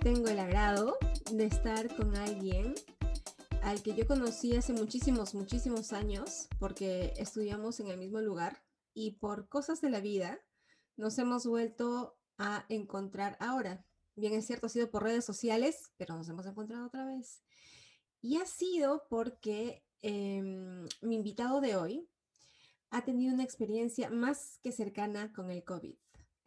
tengo el agrado de estar con alguien al que yo conocí hace muchísimos, muchísimos años, porque estudiamos en el mismo lugar y por cosas de la vida nos hemos vuelto a encontrar ahora. Bien es cierto, ha sido por redes sociales, pero nos hemos encontrado otra vez. Y ha sido porque em, mi invitado de hoy ha tenido una experiencia más que cercana con el COVID.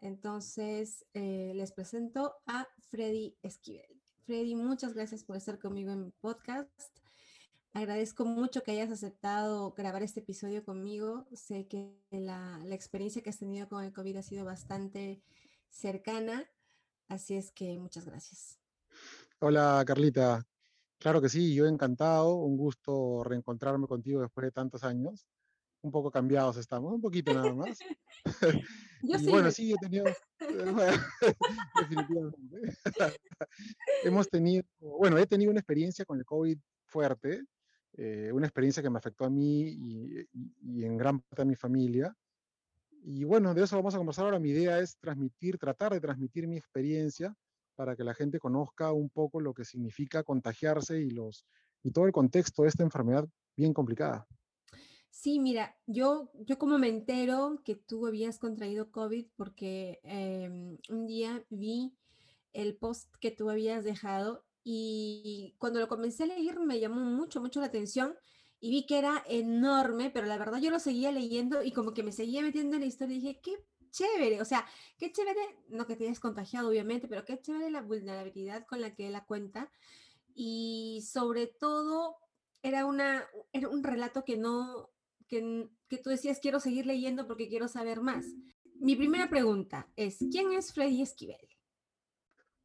Entonces, eh, les presento a Freddy Esquivel. Freddy, muchas gracias por estar conmigo en mi podcast. Agradezco mucho que hayas aceptado grabar este episodio conmigo. Sé que la, la, experiencia que has tenido con el COVID ha sido bastante cercana, así es que muchas gracias. Hola Carlita, claro que sí, yo encantado, un gusto reencontrarme contigo después de tantos años un poco cambiados estamos, un poquito nada más. Yo sí. Bueno, sí, he tenido, definitivamente. Hemos tenido, bueno, he tenido una experiencia con el COVID fuerte, eh, una experiencia que me afectó a mí y, y, en gran parte a mi familia. Y bueno, de eso vamos a conversar ahora. Mi idea es transmitir, tratar de transmitir mi experiencia para que la gente conozca un poco lo que significa contagiarse y, los, y todo el contexto de esta enfermedad bien complicada. Sí, mira, yo, yo como me entero que tú habías contraído COVID porque em, un día vi el post que tú habías dejado y cuando lo comencé a leer me llamó mucho, mucho la atención y vi que era enorme, pero la verdad yo lo seguía leyendo y como que me seguía metiendo en la historia y dije, qué chévere, o sea, qué chévere, no que te hayas contagiado obviamente, pero qué chévere la vulnerabilidad con la que la cuenta y sobre todo era, una, era un relato que no, que, tú decías, quiero seguir leyendo porque quiero saber más. Mi primera pregunta es, ¿quién es Freddy Esquivel?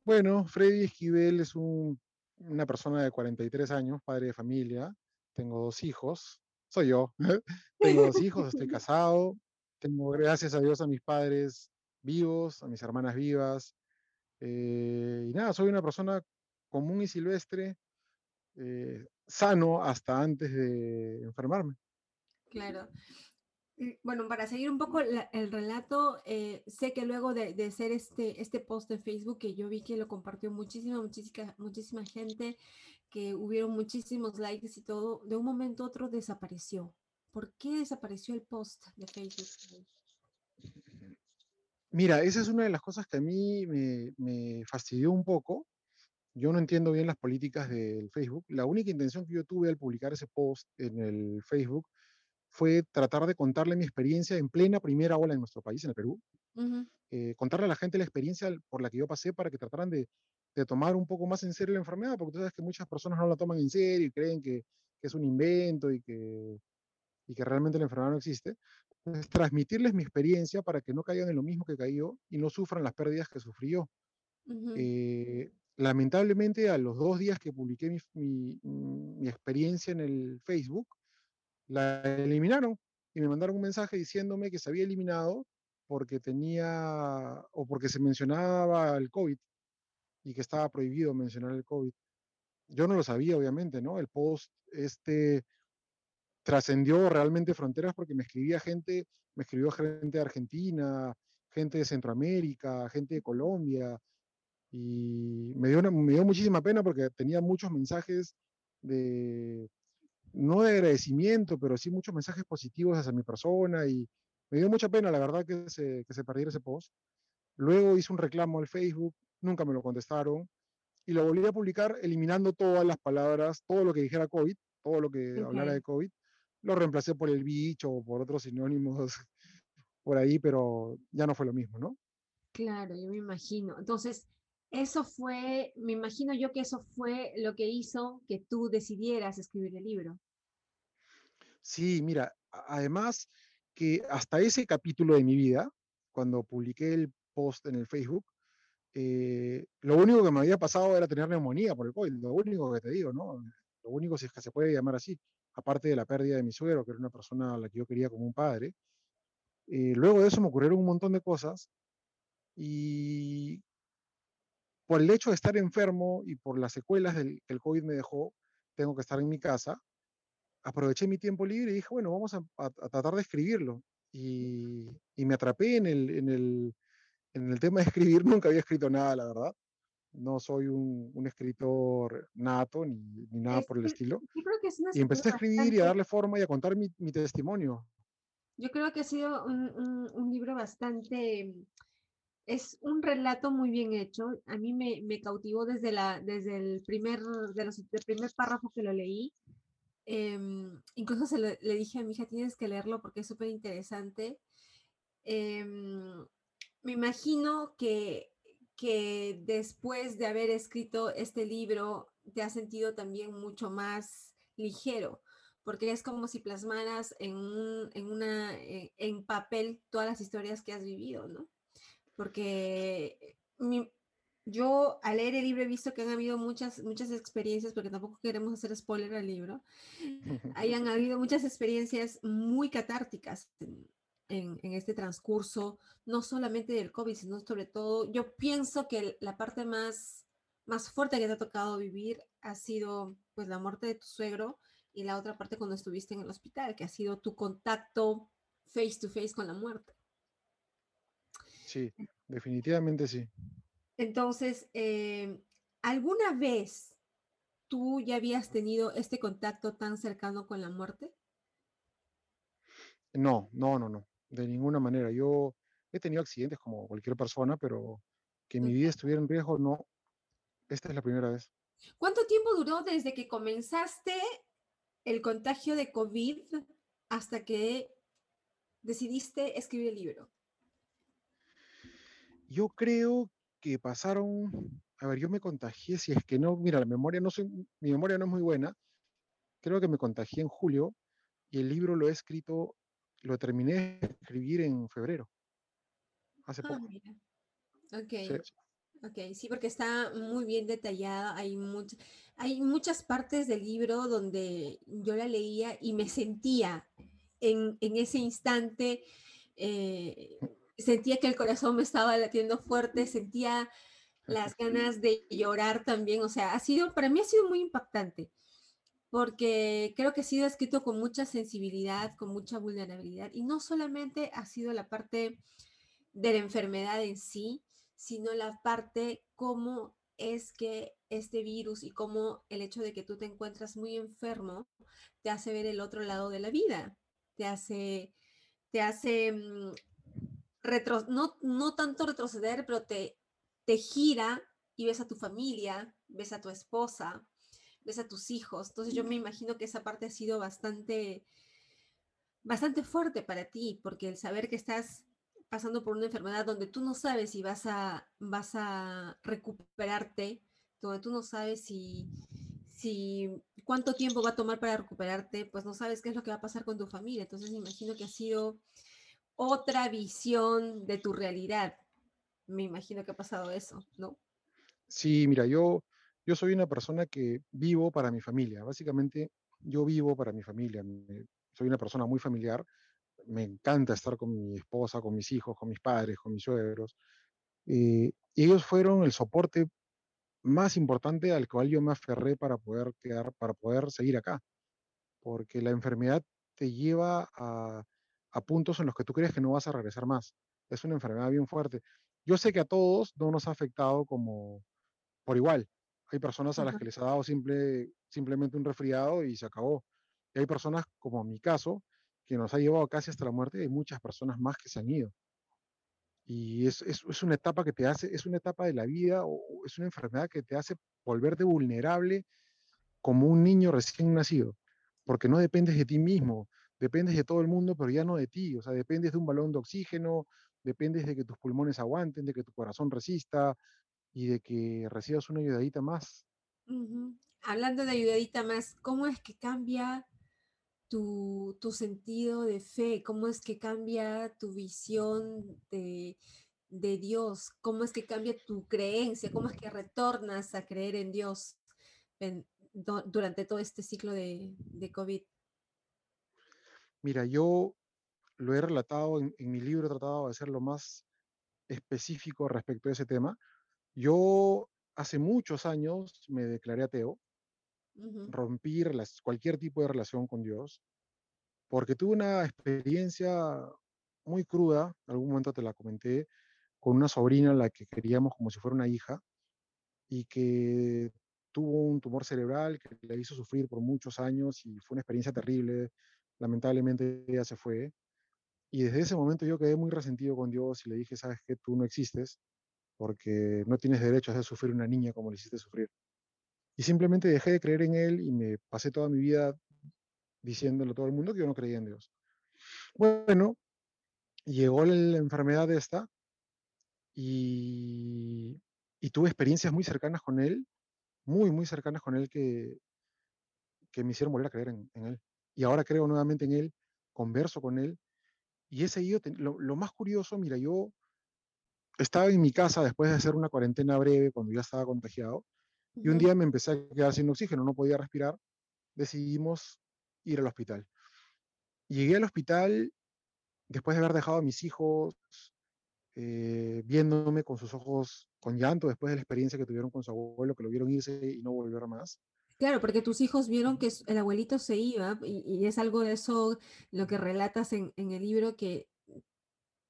Bueno, Freddy Esquivel es una persona de 43 años, padre de familia, tengo dos hijos, soy yo, tengo dos hijos, estoy casado, tengo gracias a Dios a mis padres vivos, a mis hermanas vivas, eh, y nada, soy una persona común y silvestre, eh, sano hasta antes de enfermarme. Claro. Bueno, para seguir un poco el relato, eh, sé que luego de, de, hacer este, este post de Facebook, que yo vi que lo compartió muchísima, muchísima, muchísima gente, que hubieron muchísimos likes y todo, de un momento a otro desapareció. ¿Por qué desapareció el post de Facebook? Mira, esa es una de las cosas que a mí me, me fastidió un poco. Yo no entiendo bien las políticas del Facebook. La única intención que yo tuve al publicar ese post en el Facebook fue tratar de contarle mi experiencia en plena primera ola en nuestro país, en el Perú. eh, contarle a la gente la experiencia por la que yo pasé para que trataran de, de, tomar un poco más en serio la enfermedad, porque tú sabes que muchas personas no la toman en serio y creen que, que es un invento y que, y que realmente la enfermedad no existe. Entonces, transmitirles mi experiencia para que no caigan en lo mismo que caí yo y no sufran las pérdidas que sufrí yo. eh, lamentablemente, a los dos días que publiqué mi, mi, mi experiencia en el Facebook, la eliminaron y me mandaron un mensaje diciéndome que se había eliminado porque tenía o porque se mencionaba el COVID y que estaba prohibido mencionar el COVID. Yo no lo sabía, obviamente, ¿no? El post este trascendió realmente fronteras porque me escribía gente, me escribió gente de Argentina, gente de Centroamérica, gente de Colombia, y me dio, me dio muchísima pena porque tenía muchos mensajes de, no de agradecimiento, pero sí muchos mensajes positivos hacia mi persona y me dio mucha pena, la verdad, que se, que se perdiera ese post. Luego hice un reclamo al Facebook, nunca me lo contestaron y lo volví a publicar eliminando todas las palabras, todo lo que dijera COVID, todo lo que okay. hablara de COVID, lo reemplacé por el bicho o por otros sinónimos por ahí, pero ya no fue lo mismo, ¿no? Claro, yo me imagino. Entonces, eso fue, me imagino yo que eso fue lo que hizo que tú decidieras escribir el libro. Sí, mira, además que hasta ese capítulo de mi vida, cuando publiqué el post en el Facebook, eh, lo único que me había pasado era tener neumonía por el COVID, lo único que te digo, ¿no? Lo único si es que se puede llamar así, aparte de la pérdida de mi suegro, que era una persona a la que yo quería como un padre. Eh, luego de eso me ocurrieron un montón de cosas y por el hecho de estar enfermo y por las secuelas del, que el COVID me dejó, tengo que estar en mi casa, aproveché mi tiempo libre y dije, bueno, vamos a, a, a tratar de escribirlo. Y, y, me atrapé en el, en, el, en el tema de escribir, nunca había escrito nada, la verdad. no soy un, un escritor nato ni, ni nada Es por el estilo. yo creo que es una Y empecé a escribir y a bastante darle forma y a contar mi, mi testimonio. Yo creo que ha sido un, un- un libro bastante, es un relato muy bien hecho. A mí me, me cautivó desde la, desde el primer, de los, del primer párrafo que lo leí. Em, incluso se le, dije a mi hija, tienes que leerlo porque es súper interesante. Em, me imagino que, que después de haber escrito este libro, te has sentido también mucho más ligero porque es como si plasmaras en, un, en, una, en, papel todas las historias que has vivido, ¿no? Porque mi, yo al leer el libro he visto que han habido muchas, muchas experiencias, porque tampoco queremos hacer spoiler al libro, hayan habido muchas experiencias muy catárticas en, en, en, este transcurso, no solamente del COVID, sino sobre todo, yo pienso que la parte más, más fuerte que te ha tocado vivir ha sido pues la muerte de tu suegro y la otra parte cuando estuviste en el hospital, que ha sido tu contacto face to face con la muerte. Sí, definitivamente sí. Entonces, eh, ¿alguna vez tú ya habías tenido este contacto tan cercano con la muerte? No, no, no, no, de ninguna manera. Yo he tenido accidentes como cualquier persona, pero que mi vida estuviera en riesgo, no. Esta es la primera vez. ¿Cuánto tiempo duró desde que comenzaste el contagio de COVID hasta que decidiste escribir el libro? Yo creo que pasaron, a ver, yo me contagié, si es que no, mira, la memoria no soy, mi memoria no es muy buena, creo que me contagié en julio y el libro lo he escrito, lo terminé de escribir en febrero, hace Ah, poco. mira. Ok. Sí. Ok, sí, porque está muy bien detallada. Hay, much- hay muchas partes del libro donde yo la leía y me sentía en, en ese instante, eh, sentía que el corazón me estaba latiendo fuerte, sentía las ganas de llorar también. O sea, ha sido, para mí ha sido muy impactante, porque creo que ha sido escrito con mucha sensibilidad, con mucha vulnerabilidad, y no solamente ha sido la parte de la enfermedad en sí, sino la parte cómo es que este virus y cómo el hecho de que tú te encuentras muy enfermo te hace ver el otro lado de la vida, te hace, te hace mm, retro, no, no tanto retroceder, pero te, te gira y ves a tu familia, ves a tu esposa, ves a tus hijos. Entonces yo me imagino que esa parte ha sido bastante, bastante fuerte para ti, porque el saber que estás pasando por una enfermedad donde tú no sabes si vas a, vas a recuperarte, donde tú no sabes si, si cuánto tiempo va a tomar para recuperarte, pues no sabes qué es lo que va a pasar con tu familia. Entonces me imagino que ha sido otra visión de tu realidad. Me imagino que ha pasado eso, ¿no? Sí, mira, yo, yo soy una persona que vivo para mi familia. Básicamente, yo vivo para mi familia. Soy una persona muy familiar. Me encanta estar con mi esposa, con mis hijos, con mis padres, con mis suegros. Eh, y ellos fueron el soporte más importante al cual yo me aferré para poder quedar, para poder seguir acá. Porque la enfermedad te lleva a, a puntos en los que tú crees que no vas a regresar más. Es una enfermedad bien fuerte. Yo sé que a todos no nos ha afectado como por igual. Hay personas a las que les ha dado simple, simplemente un resfriado y se acabó. Y hay personas, como mi caso, que nos ha llevado casi hasta la muerte y hay muchas personas más que se han ido. Y es, es, es una etapa que te hace, es una etapa de la vida o es una enfermedad que te hace volverte vulnerable como un niño recién nacido, porque no dependes de ti mismo, dependes de todo el mundo, pero ya no de ti, o sea, dependes de un balón de oxígeno, dependes de que tus pulmones aguanten, de que tu corazón resista y de que recibas una ayudadita más. Hablando de ayudadita más, ¿cómo es que cambia tu, tu sentido de fe? ¿Cómo es que cambia tu visión de, de Dios? ¿Cómo es que cambia tu creencia? ¿Cómo es que retornas a creer en Dios durante todo este ciclo de, de COVID? Mira, yo lo he relatado en, en mi libro, he tratado de ser lo más específico respecto a ese tema. Yo hace muchos años me declaré ateo, Ujú, rompí relas- cualquier tipo de relación con Dios, porque tuve una experiencia muy cruda, en algún momento te la comenté, con una sobrina a la que queríamos como si fuera una hija, y que tuvo un tumor cerebral que le hizo sufrir por muchos años y fue una experiencia terrible. Lamentablemente ella se fue. Y desde ese momento yo quedé muy resentido con Dios y le dije, sabes que tú no existes porque no tienes derecho a hacer sufrir una niña como le hiciste sufrir. Y simplemente dejé de creer en Él y me pasé toda mi vida diciéndole a todo el mundo que yo no creía en Dios. Bueno, llegó la enfermedad esta y, y tuve experiencias muy cercanas con Él, muy, muy cercanas con Él que, que me hicieron volver a creer en, Él. Y ahora creo nuevamente en Él, converso con Él. Y ese yo, lo, lo más curioso, mira, yo estaba en mi casa después de hacer una cuarentena breve cuando ya estaba contagiado y un día me empecé a quedar sin oxígeno, no podía respirar, decidimos ir al hospital. Llegué al hospital después de haber dejado a mis hijos eh, viéndome con sus ojos con llanto después de la experiencia que tuvieron con su abuelo, que lo vieron irse y no volver más. Claro, porque tus hijos vieron que el abuelito se iba y, es algo de eso lo que relatas en, en el libro que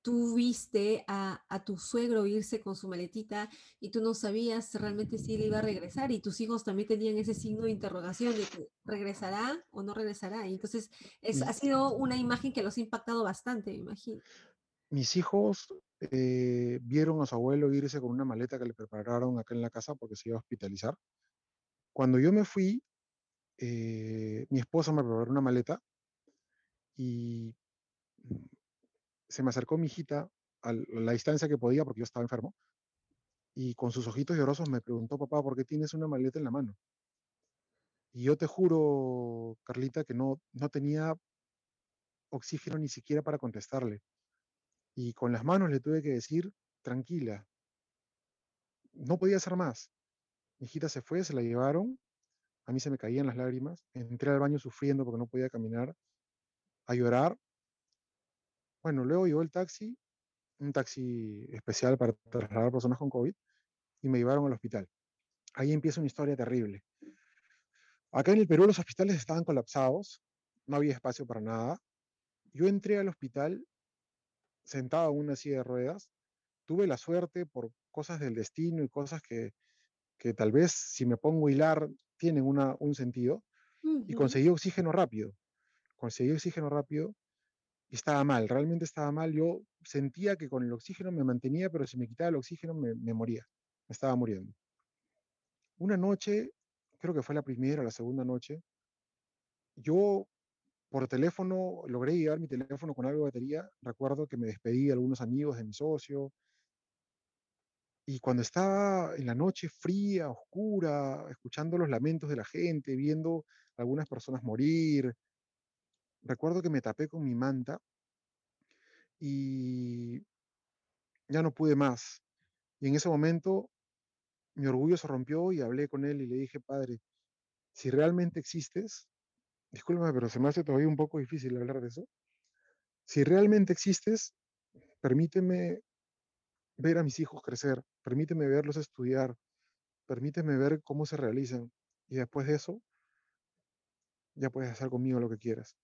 tú viste a, tu suegro irse con su maletita y tú no sabías realmente si él iba a regresar y tus hijos también tenían ese signo de interrogación de que regresará o no regresará. Y entonces es, ha sido una imagen que los ha impactado bastante, me imagino. Mis hijos eh, vieron a su abuelo irse con una maleta que le prepararon acá en la casa porque se iba a hospitalizar. Cuando yo me fui, eh, mi esposa me preparó una maleta y se me acercó mi hijita a la distancia que podía porque yo estaba enfermo y con sus ojitos llorosos me preguntó, papá, ¿por qué tienes una maleta en la mano? Y yo te juro, Carlita, que no, no tenía oxígeno ni siquiera para contestarle. Y con las manos le tuve que decir, tranquila, no podía hacer más. Mi hijita se fue, se la llevaron, a mí se me caían las lágrimas, entré al baño sufriendo porque no podía caminar, a llorar, bueno, luego llegó el taxi, un taxi especial para trasladar personas con COVID, y me llevaron al hospital. Ahí empieza una historia terrible. Acá en el Perú los hospitales estaban colapsados, no había espacio para nada. Yo entré al hospital sentado en una silla de ruedas. Tuve la suerte por cosas del destino y cosas que, que tal vez si me pongo a hilar tienen una, un sentido. Y conseguí oxígeno rápido. Conseguí oxígeno rápido y estaba mal, realmente estaba mal. Yo sentía que con el oxígeno me mantenía, pero si me quitaba el oxígeno me, moría, me estaba muriendo. Una noche, creo que fue la primera o la segunda noche, yo por teléfono logré llevar mi teléfono con algo de batería. Recuerdo que me despedí de algunos amigos de mi socio. Y cuando estaba en la noche fría, oscura, escuchando los lamentos de la gente, viendo algunas personas morir, recuerdo que me tapé con mi manta y ya no pude más. Y en ese momento mi orgullo se rompió y hablé con él y le dije, padre, si realmente existes, discúlpame, pero se me hace todavía un poco difícil hablar de eso. Si realmente existes, permíteme ver a mis hijos crecer, permíteme verlos estudiar, permíteme ver cómo se realizan. Y después de eso, ya puedes hacer conmigo lo que quieras.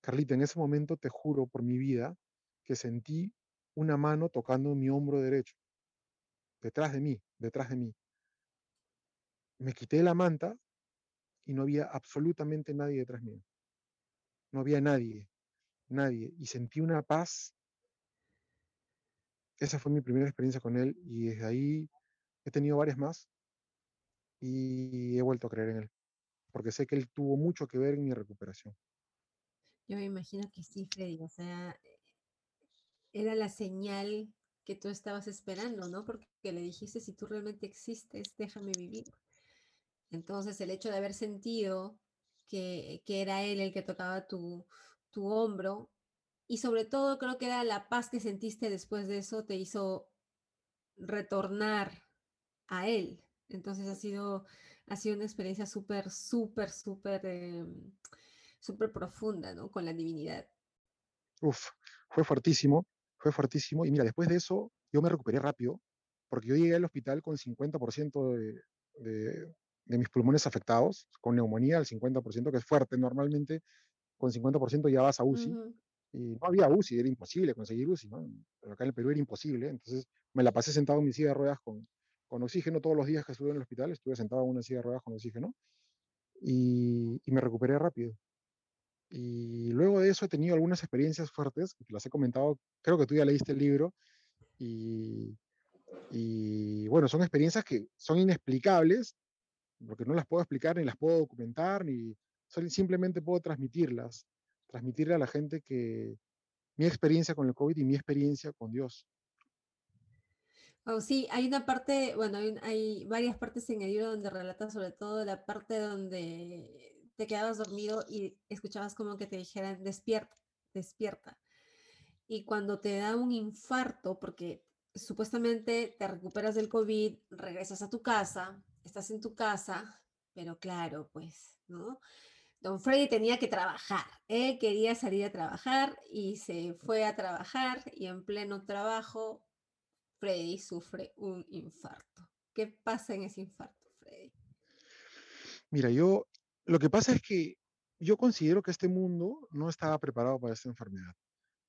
Carlita, en ese momento te juro por mi vida que sentí una mano tocando mi hombro derecho, detrás de mí, detrás de mí. Me quité la manta y no había absolutamente nadie detrás mío. No había nadie, nadie. Y sentí una paz. Esa fue mi primera experiencia con él y desde ahí he tenido varias más y he vuelto a creer en él, porque sé que él tuvo mucho que ver en mi recuperación. Yo me imagino que sí, Freddy, o sea, era la señal que tú estabas esperando, ¿no? Porque le dijiste, si tú realmente existes, déjame vivir. Entonces, el hecho de haber sentido que, era él el que tocaba tu, tu hombro, y sobre todo creo que era la paz que sentiste después de eso, te hizo retornar a él. Entonces ha sido, ha sido una experiencia súper, súper, súper... Em, súper profunda, ¿no? Con la divinidad. Uf, fue fuertísimo, fue fuertísimo. Y mira, después de eso, yo me recuperé rápido, porque yo llegué al hospital con 50% de, de, de, mis pulmones afectados, con neumonía, al 50%, que es fuerte. Normalmente, con 50% ya vas a UCI. Y no había UCI, era imposible conseguir UCI, ¿no? Pero acá en el Perú era imposible. Entonces, me la pasé sentado en mi silla de ruedas con, con oxígeno todos los días que estuve en el hospital, estuve sentado en una silla de ruedas con oxígeno y, y me recuperé rápido. Y luego de eso he tenido algunas experiencias fuertes, que las he comentado, creo que tú ya leíste el libro, y, y bueno, son experiencias que son inexplicables, porque no las puedo explicar, ni las puedo documentar, ni simplemente puedo transmitirlas, transmitirle a la gente que mi experiencia con el COVID y mi experiencia con Dios. Oh, sí, hay una parte, bueno, hay, varias partes en el libro donde relata sobre todo la parte donde te quedabas dormido y escuchabas como que te dijeran despierta, despierta. Y cuando te da un infarto, porque supuestamente te recuperas del COVID, regresas a tu casa, estás en tu casa, pero claro, pues, ¿no? Don Freddy tenía que trabajar, él quería salir a trabajar y se fue a trabajar y en pleno trabajo Freddy sufre un infarto. ¿Qué pasa en ese infarto, Freddy? Mira, yo lo que pasa es que yo considero que este mundo no estaba preparado para esta enfermedad,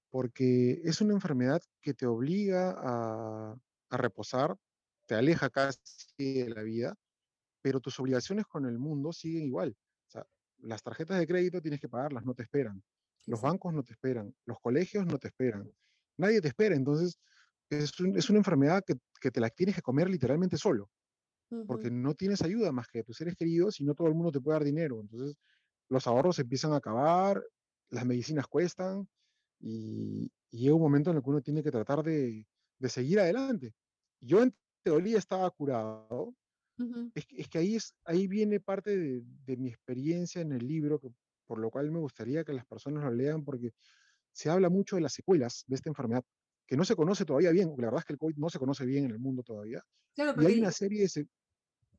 porque es una enfermedad que te obliga a, reposar, te aleja casi de la vida, pero tus obligaciones con el mundo siguen igual. Las tarjetas de crédito tienes que pagarlas, no te esperan. Los bancos no te esperan, los colegios no te esperan, nadie te espera. Entonces, es, una enfermedad que, que, te la tienes que comer literalmente solo porque no tienes ayuda más que de tus seres queridos y no todo el mundo te puede dar dinero. Entonces, los ahorros empiezan a acabar, las medicinas cuestan y, llega un momento en el que uno tiene que tratar de, de seguir adelante. Yo en teoría estaba curado. Es, es, que ahí, es, ahí viene parte de, de, mi experiencia en el libro, que, por lo cual me gustaría que las personas lo lean, porque se habla mucho de las secuelas de esta enfermedad, que no se conoce todavía bien, la verdad es que el COVID no se conoce bien en el mundo todavía. Claro, y hay una serie de,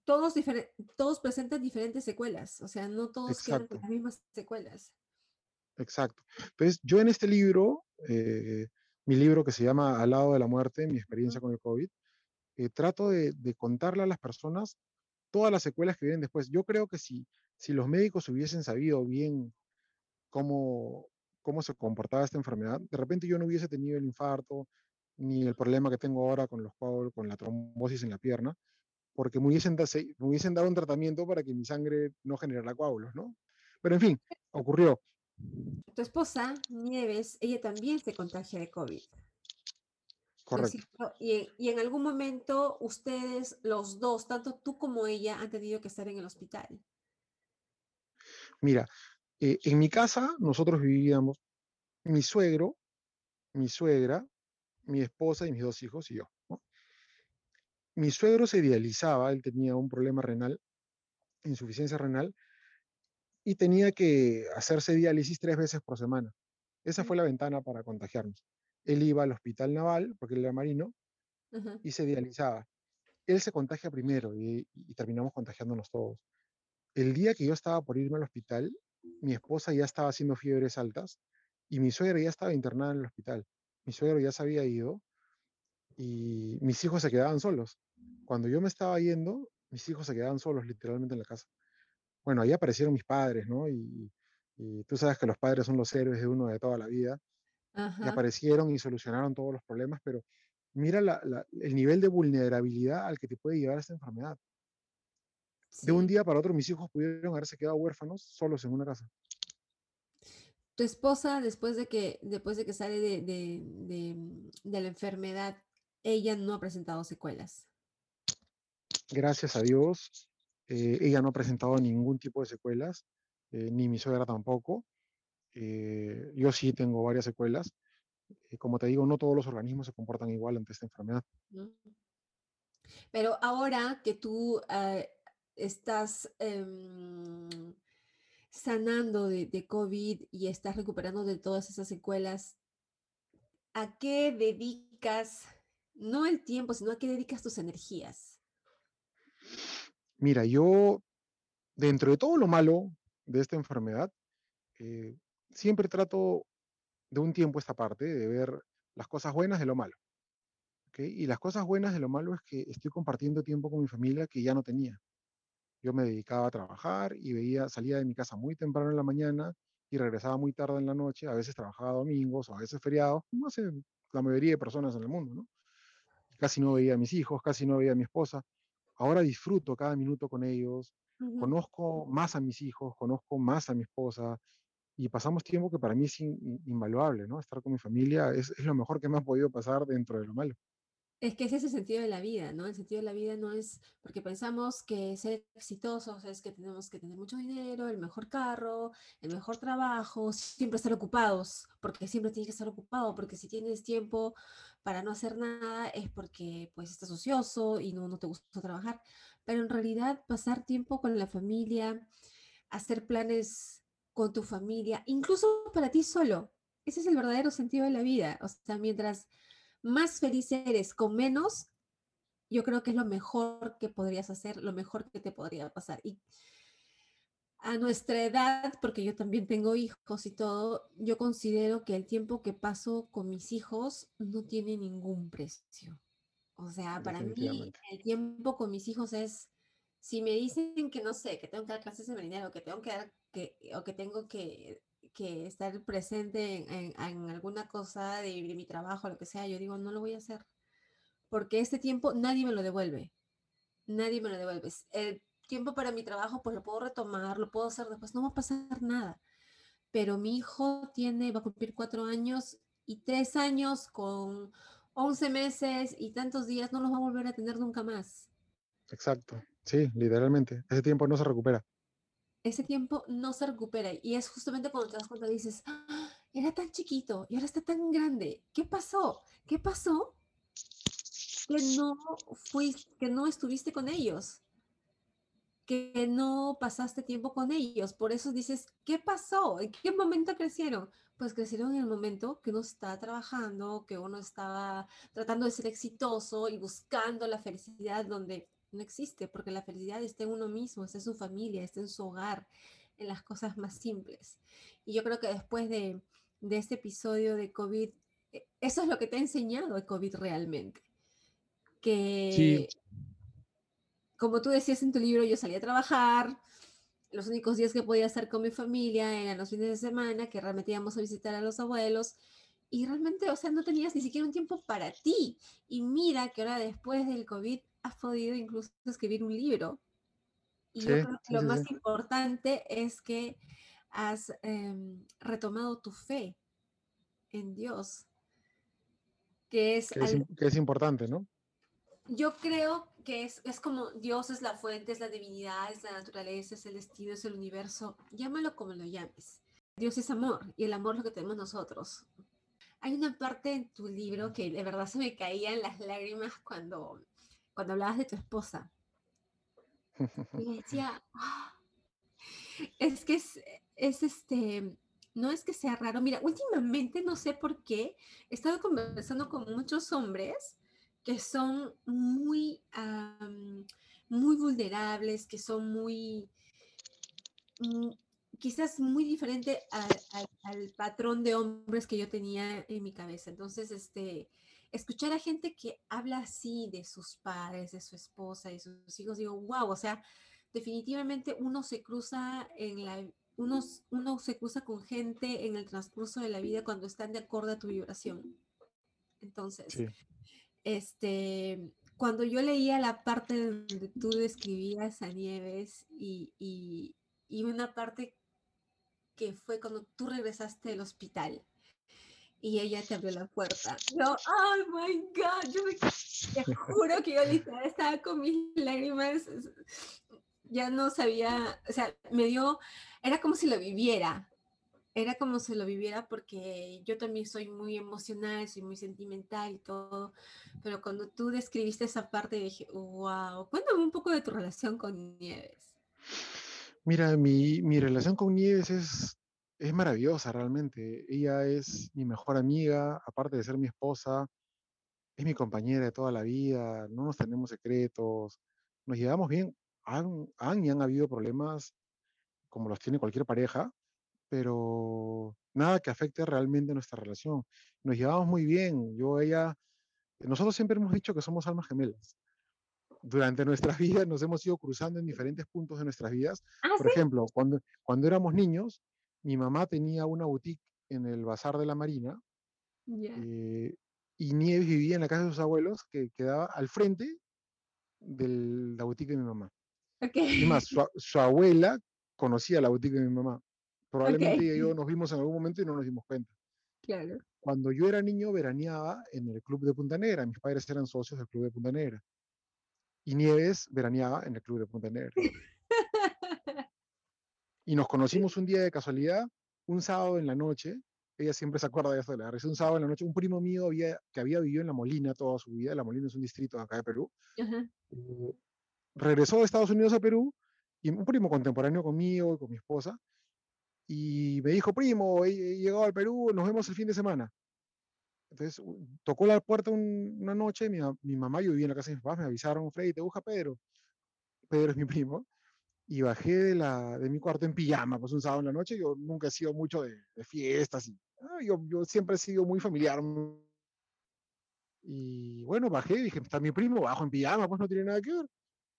todos, todos presentan diferentes secuelas, o sea, no todos tienen las mismas secuelas. Exacto. Entonces, yo en este libro, eh, mi libro que se llama Al lado de la muerte, mi experiencia con el COVID, eh, trato de, contarle a las personas todas las secuelas que vienen después. Yo creo que si, si los médicos hubiesen sabido bien cómo, cómo se comportaba esta enfermedad, de repente yo no hubiese tenido el infarto, ni el problema que tengo ahora con los con la trombosis en la pierna, porque me hubiesen, me hubiesen dado un tratamiento para que mi sangre no generara coágulos, ¿no? Pero en fin, ocurrió. Tu esposa, Nieves, ella también se contagia de COVID. Correcto. Y, y, en algún momento ustedes, los dos, tanto tú como ella, han tenido que estar en el hospital. Mira, eh, en mi casa nosotros vivíamos mi suegro, mi suegra, mi esposa y mis dos hijos y yo. ¿no? Mi suegro se dializaba, él tenía un problema renal, insuficiencia renal, y tenía que hacerse diálisis tres veces por semana. Esa fue la ventana para contagiarnos. Él iba al hospital naval, porque él era marino, y se dializaba. Él se contagia primero y, y, terminamos contagiándonos todos. El día que yo estaba por irme al hospital, mi esposa ya estaba haciendo fiebres altas y mi suegra ya estaba internada en el hospital. Mi suegro ya se había ido y mis hijos se quedaban solos. Cuando yo me estaba yendo, mis hijos se quedaban solos literalmente en la casa. Bueno, ahí aparecieron mis padres, ¿no? Y, tú sabes que los padres son los héroes de uno de toda la vida. Y aparecieron y solucionaron todos los problemas, pero mira el nivel de vulnerabilidad al que te puede llevar esta enfermedad. De un día para otro mis hijos pudieron haberse quedado huérfanos solos en una casa. Tu esposa, después de que, después de que sale de, de la enfermedad, ella no ha presentado secuelas. Gracias a Dios, eh, ella no ha presentado ningún tipo de secuelas, eh, ni mi suegra tampoco. Eh, yo sí tengo varias secuelas. como te digo, no todos los organismos se comportan igual ante esta enfermedad. Pero ahora que tú estás em, sanando de, de, COVID y estás recuperando de todas esas secuelas, ¿a qué dedicas no el tiempo, sino a qué dedicas tus energías. Mira, yo, dentro de todo lo malo de esta enfermedad, eh, siempre trato de un tiempo esta parte, de ver las cosas buenas de lo malo. Y las cosas buenas de lo malo es que estoy compartiendo tiempo con mi familia que ya no tenía. Yo me dedicaba a trabajar y veía, salía de mi casa muy temprano en la mañana y regresaba muy tarde en la noche, a veces trabajaba domingos o a veces feriados, como hace la mayoría de personas en el mundo, ¿no? casi no veía a mis hijos, casi no veía a mi esposa. Ahora disfruto cada minuto con ellos, conozco más a mis hijos, conozco más a mi esposa y pasamos tiempo que para mí es invaluable, ¿no? Estar con mi familia es, es lo mejor que me ha podido pasar dentro de lo malo. Es que ese es el sentido de la vida, ¿no? El sentido de la vida no es porque pensamos que ser exitosos es que tenemos que tener mucho dinero, el mejor carro, el mejor trabajo, siempre estar ocupados, porque siempre tienes que estar ocupado, porque si tienes tiempo para no hacer nada es porque pues estás ocioso y no, no te gusta trabajar. Pero en realidad pasar tiempo con la familia, hacer planes con tu familia, incluso para ti solo, ese es el verdadero sentido de la vida. O sea, mientras más feliz eres con menos, yo creo que es lo mejor que podrías hacer, lo mejor que te podría pasar. Y a nuestra edad, porque yo también tengo hijos y todo, yo considero que el tiempo que paso con mis hijos no tiene ningún precio. O sea, para mí el tiempo con mis hijos es, si me dicen que no sé, que tengo que dar clases de marinero, que tengo que dar, que, o que tengo que que estar presente en, alguna cosa de, mi trabajo, lo que sea, yo digo, no lo voy a hacer. Porque este tiempo nadie me lo devuelve. Nadie me lo devuelve. El tiempo para mi trabajo, pues lo puedo retomar, lo puedo hacer después, no va a pasar nada. Pero mi hijo tiene, va a cumplir cuatro años y tres años con once meses y tantos días, no los va a volver a tener nunca más. Exacto, sí, literalmente. Ese tiempo no se recupera ese tiempo no se recupera y es justamente cuando te das cuenta dices, ¡Ah! era tan chiquito y ahora está tan grande. ¿Qué pasó? ¿Qué pasó? Que no fuiste, que no estuviste con ellos, que no pasaste tiempo con ellos. Por eso dices, ¿qué pasó? ¿En qué momento crecieron? Pues crecieron en el momento que uno estaba trabajando, que uno estaba tratando de ser exitoso y buscando la felicidad donde no existe, porque la felicidad está en uno mismo, está en su familia, está en su hogar, en las cosas más simples. Y yo creo que después de, este episodio de COVID, e, eso es lo que te ha enseñado el COVID realmente. Que, como tú decías en tu libro, yo salí a trabajar, los únicos días que podía estar con mi familia eran los fines de semana, que realmente íbamos a visitar a los abuelos. Y realmente, o sea, no tenías ni siquiera un tiempo para ti. Y mira que ahora después del COVID has podido incluso escribir un libro. Y yo creo que lo más importante es que has em, retomado tu fe en Dios. Que es, que es, importante, ¿no? Yo creo que es, es, como Dios es la fuente, es la divinidad, es la naturaleza, es el destino, es el universo. Llámalo como lo llames. Dios es amor y el amor es lo que tenemos nosotros. Hay una parte en tu libro que de verdad se me caían las lágrimas cuando cuando hablabas de tu esposa. Y decía, ah, es que es, este, no es que sea raro. Mira, últimamente no sé por qué he estado conversando con muchos hombres que son muy, muy vulnerables, que son muy, mm, quizás muy diferente al, patrón de hombres que yo tenía en mi cabeza. Entonces, este, escuchar a gente que habla así de sus padres, de su esposa, de sus hijos, digo, wow, o sea, definitivamente uno se cruza en la, uno, uno se cruza con gente en el transcurso de la vida cuando están de acuerdo a tu vibración. Entonces, este, cuando yo leía la parte donde tú describías a Nieves y, y, y una parte que fue cuando tú regresaste del hospital, y ella te abrió la puerta. Yo, oh my God, yo me, te juro que yo estaba con mis lágrimas, ya no sabía, o sea, me dio, era como si lo viviera, era como si lo viviera porque yo también soy muy emocional, soy muy sentimental y todo, pero cuando tú describiste esa parte dije, wow, cuéntame un poco de tu relación con Nieves. Mira, mi, mi relación con Nieves es es maravillosa realmente. Ella es mi mejor amiga, aparte de ser mi esposa, es mi compañera de toda la vida, no nos tenemos secretos, nos llevamos bien. Han, han y han habido problemas como los tiene cualquier pareja, pero nada que afecte realmente nuestra relación. Nos llevamos muy bien. Yo, ella, nosotros siempre hemos dicho que somos almas gemelas. Durante nuestras vidas nos hemos ido cruzando en diferentes puntos de nuestras vidas. ¿Ah, Por ejemplo, cuando, cuando éramos niños, mi mamá tenía una boutique en el Bazar de la Marina eh, y Nieves vivía en la casa de sus abuelos que quedaba al frente de la boutique de mi mamá. Y más, su, abuela conocía la boutique de mi mamá. Probablemente ella y yo nos vimos en algún momento y no nos dimos cuenta. Claro. Cuando yo era niño, veraneaba en el club de Punta Negra. Mis padres eran socios del club de Punta Negra. Y Nieves veraneaba en el club de Punta Negra. Y nos conocimos un día de casualidad, un sábado en la noche. Ella siempre se acuerda de eso de la Un sábado en la noche, un primo mío había, que había vivido en La Molina toda su vida. La Molina es un distrito acá de Perú. Eh, regresó de Estados Unidos a Perú y un primo contemporáneo conmigo y con mi esposa y me dijo, primo, he, llegado al Perú, nos vemos el fin de semana. Entonces tocó la puerta una noche, mi, mi, mamá, yo vivía en la casa de mis papás, me avisaron, Freddy, te busca Pedro. Pedro es mi primo. Y bajé de, la, de mi cuarto en pijama, pues un sábado en la noche. Yo nunca he sido mucho de, fiestas. Y, ah, yo, yo siempre he sido muy familiar. Y bueno, bajé, dije, está mi primo, bajo en pijama, pues no tiene nada que ver.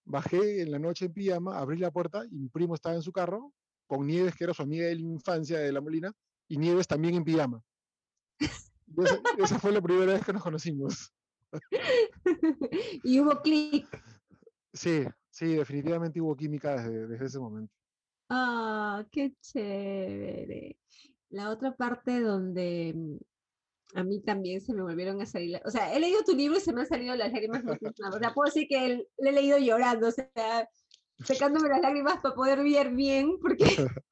Bajé en la noche en pijama, abrí la puerta y mi primo estaba en su carro con Nieves, que era su amiga de la infancia de la Molina, y Nieves también en pijama. Esa, fue la primera vez que nos conocimos. y hubo clic. Sí, sí, definitivamente hubo química desde, ese momento. Ah, qué chévere. La otra parte donde mm, a mí también se me volvieron a salir, o sea, he leído tu libro y se me han salido las lágrimas. o sea, puedo decir que le he leído llorando, o sea, secándome las lágrimas para poder ver bien, porque...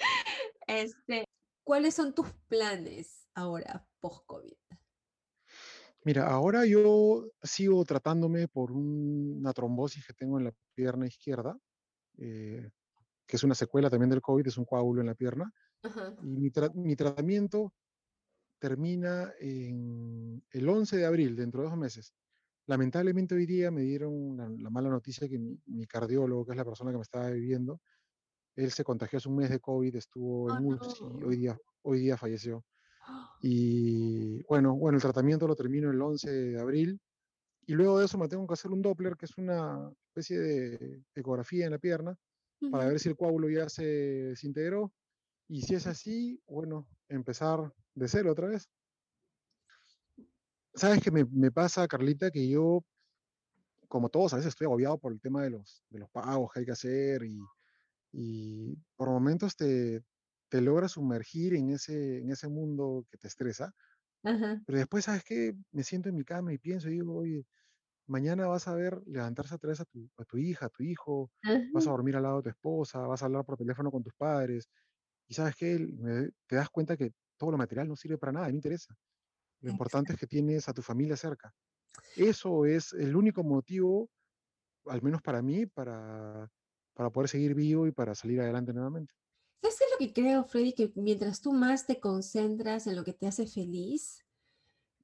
este, ¿Cuáles son tus planes ahora, post-COVID? Mira, ahora yo sigo tratándome por una trombosis que tengo en la pierna izquierda, eh, que es una secuela también del COVID, es un coágulo en la pierna. Y mi, mi, tratamiento termina en el 11 de abril, dentro de dos meses. Lamentablemente hoy día me dieron la, mala noticia que mi, cardiólogo, que es la persona que me estaba viviendo, él se contagió hace un mes de COVID, estuvo en oh, y hoy día, hoy día falleció. Y bueno, bueno, el tratamiento lo termino el 11 de abril y luego de eso me tengo que hacer un Doppler, que es una especie de ecografía en la pierna, para ver si el coágulo ya se desintegró. Y si es así, bueno, empezar de cero otra vez. ¿Sabes qué me, pasa, Carlita? Que yo, como todos, a veces estoy agobiado por el tema de los, de los pagos que hay que hacer y, y por momentos te, te logras sumergir en ese, en ese mundo que te estresa. Pero después, ¿sabes qué? Me siento en mi cama y pienso y digo, oye, mañana vas a ver levantarse otra vez a tu, a tu hija, a tu hijo, vas a dormir al lado de tu esposa, vas a hablar por teléfono con tus padres. Y sabes qué? te das cuenta que todo lo material no sirve para nada, no interesa. Lo importante es que tienes a tu familia cerca. Eso es el único motivo, al menos para mí, para, para poder seguir vivo y para salir adelante nuevamente. ¿Sabes qué es lo que creo, Freddy? Que mientras tú más te concentras en lo que te hace feliz,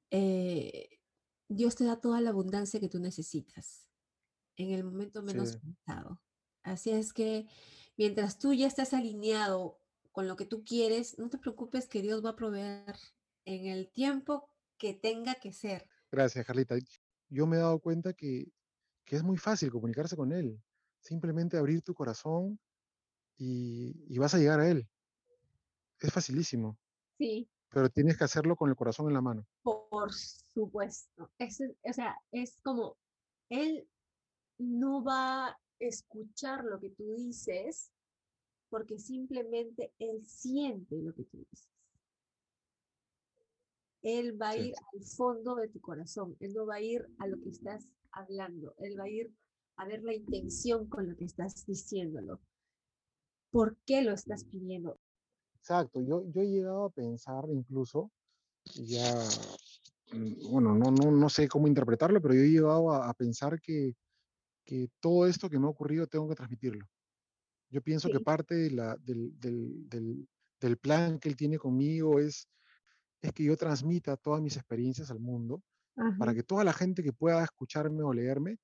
eh, Dios te da toda la abundancia que tú necesitas en el momento menos pensado. Así es que mientras tú ya estás alineado con lo que tú quieres, no te preocupes que Dios va a proveer en el tiempo que tenga que ser. Gracias, Carlita. Yo me he dado cuenta que, es muy fácil comunicarse con Él. Simplemente abrir tu corazón y, vas a llegar a Él. Es facilísimo. Sí. Pero tienes que hacerlo con el corazón en la mano. Por supuesto. o sea, es como, Él no va a escuchar lo que tú dices porque simplemente Él siente lo que tú dices. Él va a ir al fondo de tu corazón, Él no va a ir a lo que estás hablando, Él va a ir a ver la intención con lo que estás diciéndolo. ¿Por qué lo estás pidiendo? Exacto, yo, yo he llegado a pensar incluso, ya, mm, bueno, no, no, no sé cómo interpretarlo, pero yo he llegado a, pensar que, que, todo esto que me ha ocurrido tengo que transmitirlo. Yo pienso que parte de la, del, del, del, del plan que él tiene conmigo es es que yo transmita todas mis experiencias al mundo para que toda la gente que pueda escucharme o leerme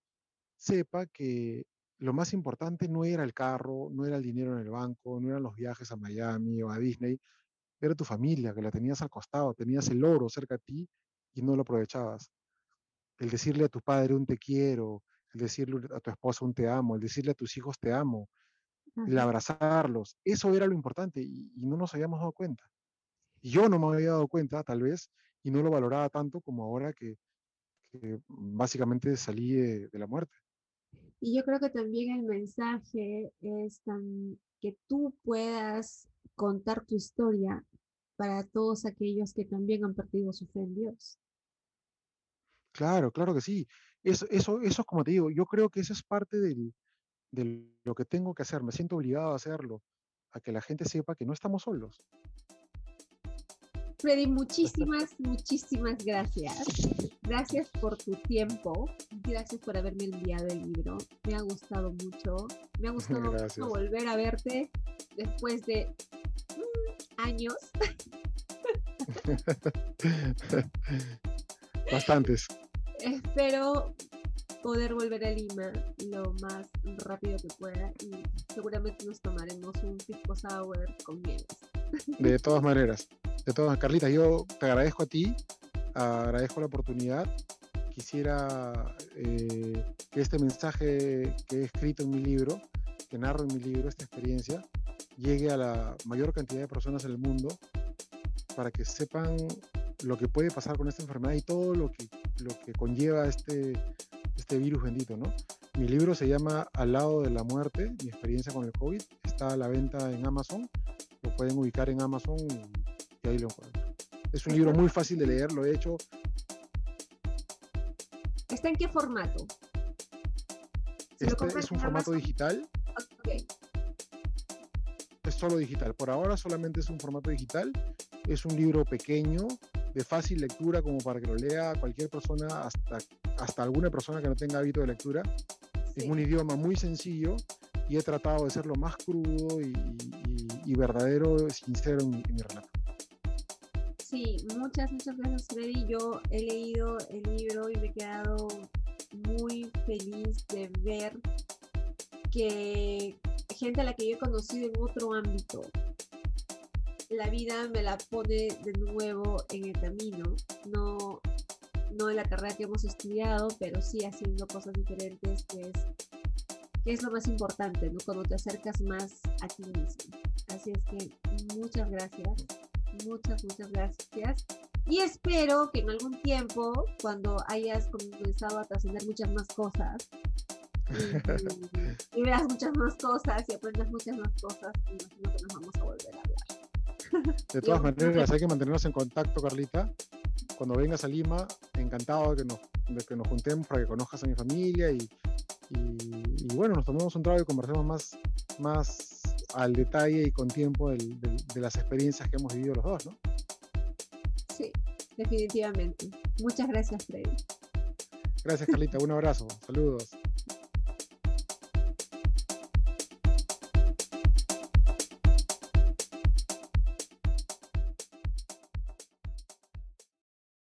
sepa que lo más importante no era el carro, no era el dinero en el banco, no eran los viajes a Miami o a Disney, era tu familia, que la tenías al costado, tenías el oro cerca a ti y no lo aprovechabas. El decirle a tu padre un te quiero, el decirle a tu esposa un te amo, el decirle a tus hijos te amo, el abrazarlos, eso era lo importante y no nos habíamos dado cuenta. Y yo no me había dado cuenta, tal vez, y no lo valoraba tanto como ahora que, básicamente salí de, la muerte. Y yo creo que también el mensaje es que tú puedas contar tu historia para todos aquellos que también han perdido su fe en Dios. Claro, claro que sí. Eso, eso, eso es como te digo, yo creo que eso es parte de lo que tengo que hacer. Me siento obligado a hacerlo, a que la gente sepa que no estamos solos. Freddy, muchísimas, muchísimas gracias. Gracias por tu tiempo. Gracias por haberme enviado el libro. Me ha gustado mucho. Me ha gustado mucho volver a verte después de mm, años. Bastantes. Espero poder volver a Lima lo más rápido que pueda y seguramente nos tomaremos un pisco sour con mieles. De todas maneras de todas, Carlita, yo te agradezco a ti, agradezco la oportunidad. Quisiera eh, que este mensaje que he escrito en mi libro, que narro en mi libro, esta experiencia, llegue a la mayor cantidad de personas en el mundo para que sepan lo que puede pasar con esta enfermedad y todo lo que, lo que conlleva este, este virus bendito, ¿no? Mi libro se llama Al lado de la muerte, mi experiencia con el COVID. Está a la venta en Amazon. Lo pueden ubicar en Amazon ahí lo Es un libro muy fácil de leer, lo he hecho. ¿Está en qué formato? este es un formato digital. Es solo digital. Por ahora solamente es un formato digital. Es un libro pequeño, de fácil lectura, como para que lo lea cualquier persona, hasta, hasta alguna persona que no tenga hábito de lectura. En un idioma muy sencillo y he tratado de ser lo más crudo y, verdadero, sincero en mi relato. Sí, muchas, muchas gracias, Freddy. Yo he leído el libro y me he quedado muy feliz de ver que gente a la que yo he conocido en otro ámbito, la vida me la pone de nuevo en el camino, no, no en la carrera que hemos estudiado, pero sí haciendo cosas diferentes, que es, que es lo más importante, ¿no? Cuando te acercas más a ti mismo. Así es que muchas gracias. Muchas, muchas gracias. Y espero que en algún tiempo, cuando hayas comenzado a trascender muchas más cosas, y, veas muchas más cosas y aprendas muchas más cosas, imagino que nos vamos a volver a hablar. De todas maneras, hay que mantenernos en contacto, Carlita. Cuando vengas a Lima, encantado de que nos, de que nos juntemos para que conozcas a mi familia y, y, y bueno, nos tomemos un trago y conversemos más, más al detalle y con tiempo de las experiencias que hemos vivido los dos, ¿no? Sí, definitivamente. Muchas gracias, Freddy. Gracias, Carlita. Un abrazo. Saludos.